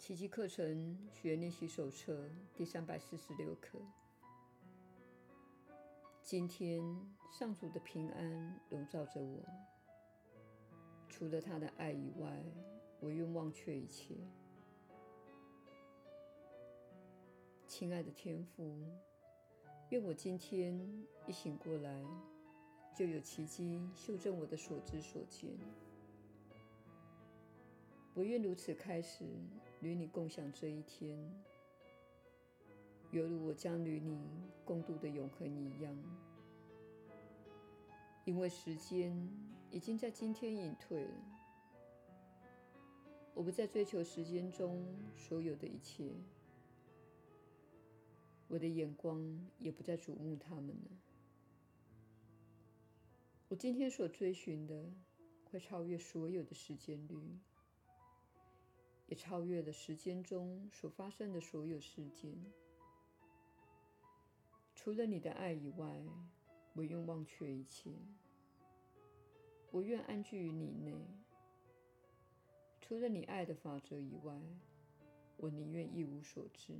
奇迹课程学员练习手册第三百四十六课。今天上主的平安笼罩着我，除了他的爱以外，我愿忘却一切。亲爱的天父，愿我今天一醒过来，就有奇迹修正我的所知所见。我愿如此开始与你共享这一天，犹如我将与你共度的永恒一样。因为时间已经在今天隐退了，我不再追求时间中所有的一切，我的眼光也不再瞩目他们了。我今天所追寻的，会超越所有的时间率。也超越了时间中所发生的所有事件。除了你的爱以外，我愿忘却一切。我愿安居于你内。除了你爱的法则以外，我宁愿一无所知。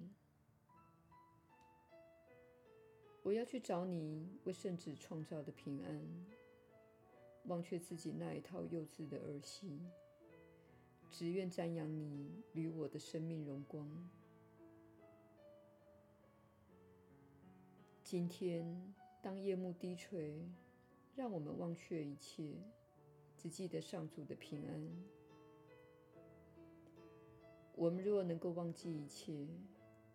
我要去找你为圣子创造的平安，忘却自己那一套幼稚的儿戏。只愿瞻仰你与我的生命荣光。今天，当夜幕低垂，让我们忘却一切，只记得上主的平安。我们若能够忘记一切，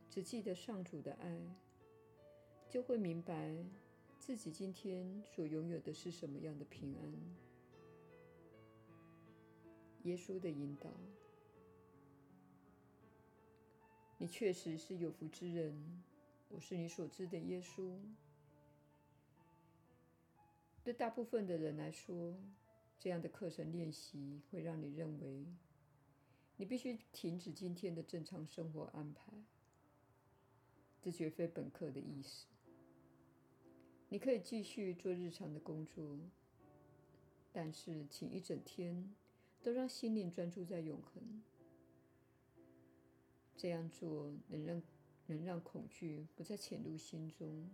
只记得上主的爱，就会明白自己今天所拥有的是什么样的平安。耶稣的引导，你确实是有福之人。我是你所知的耶稣。对大部分的人来说，这样的课程练习会让你认为你必须停止今天的正常生活安排。这绝非本课的意思。你可以继续做日常的工作，但是请一整天。都让心灵专注在永恒。这样做能让能让恐惧不再潜入心中，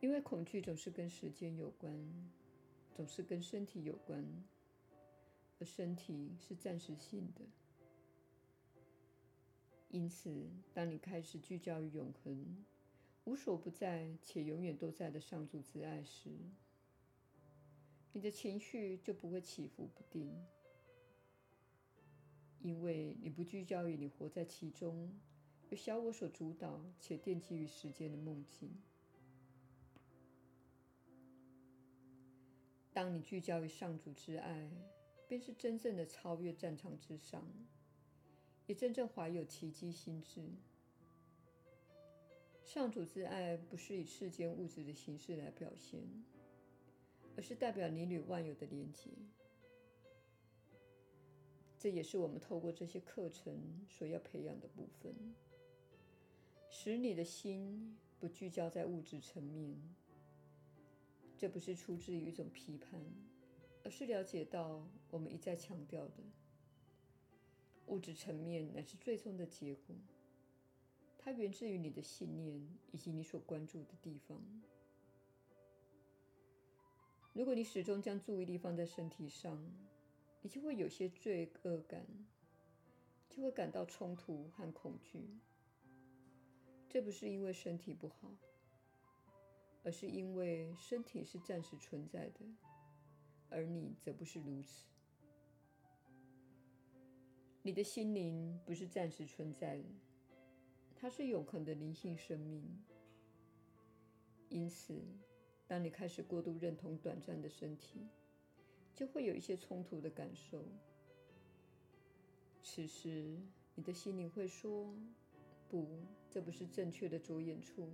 因为恐惧总是跟时间有关，总是跟身体有关，而身体是暂时性的。因此，当你开始聚焦于永恒、无所不在且永远都在的上主之爱时，你的情绪就不会起伏不定，因为你不聚焦于你活在其中，由小我所主导且奠基于时间的梦境。当你聚焦于上主之爱，便是真正的超越战场之上，也真正怀有奇迹心智。上主之爱不是以世间物质的形式来表现。而是代表你与万有的连接，这也是我们透过这些课程所要培养的部分，使你的心不聚焦在物质层面。这不是出自于一种批判，而是了解到我们一再强调的，物质层面乃是最终的结果，它源自于你的信念以及你所关注的地方。如果你始终将注意力放在身体上，你就会有些罪恶感，就会感到冲突和恐惧。这不是因为身体不好，而是因为身体是暂时存在的，而你则不是如此。你的心灵不是暂时存在的，它是永恒的灵性生命。因此，当你开始过度认同短暂的身体，就会有一些冲突的感受。此时，你的心灵会说：“不，这不是正确的着眼处，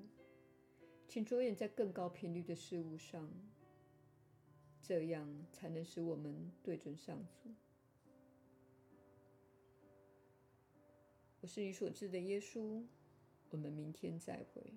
请着眼在更高频率的事物上，这样才能使我们对准上主。”我是你所知的耶稣。我们明天再会。